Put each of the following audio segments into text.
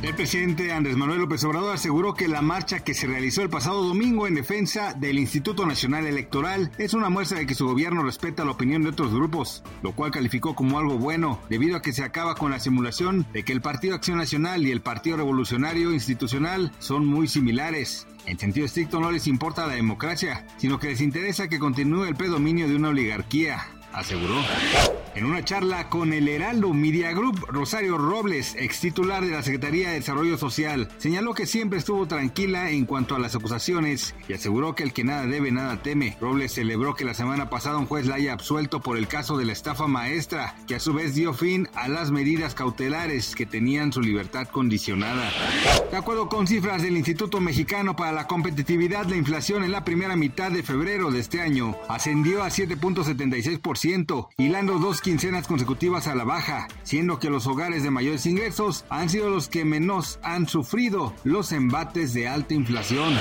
El presidente Andrés Manuel López Obrador aseguró que la marcha que se realizó el pasado domingo en defensa del Instituto Nacional Electoral es una muestra de que su gobierno respeta la opinión de otros grupos, lo cual calificó como algo bueno, debido a que se acaba con la simulación de que el Partido Acción Nacional y el Partido Revolucionario Institucional son muy similares. En sentido estricto no les importa la democracia, sino que les interesa que continúe el predominio de una oligarquía, aseguró. En una charla con el Heraldo Media Group, Rosario Robles, ex titular de la Secretaría de Desarrollo Social, señaló que siempre estuvo tranquila en cuanto a las acusaciones y aseguró que el que nada debe, nada teme. Robles celebró que la semana pasada un juez la haya absuelto por el caso de la estafa maestra, que a su vez dio fin a las medidas cautelares que tenían su libertad condicionada. De acuerdo con cifras del Instituto Mexicano para la Competitividad, la inflación en la primera mitad de febrero de este año ascendió a 7.76%, hilando dos quincenas consecutivas a la baja, siendo que los hogares de mayores ingresos han sido los que menos han sufrido los embates de alta inflación.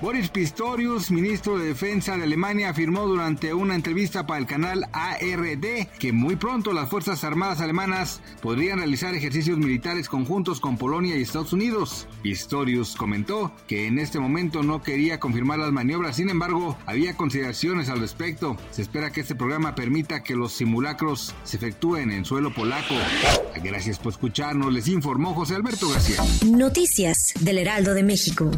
Boris Pistorius, ministro de Defensa de Alemania, afirmó durante una entrevista para el canal ARD que muy pronto las Fuerzas Armadas alemanas podrían realizar ejercicios militares conjuntos con Polonia y Estados Unidos. Pistorius comentó que en este momento no quería confirmar las maniobras, sin embargo, había consideraciones al respecto. Se espera que este programa permita que los simulacros se efectúen en suelo polaco. Gracias por escucharnos, les informó José Alberto García. Noticias del Heraldo de México.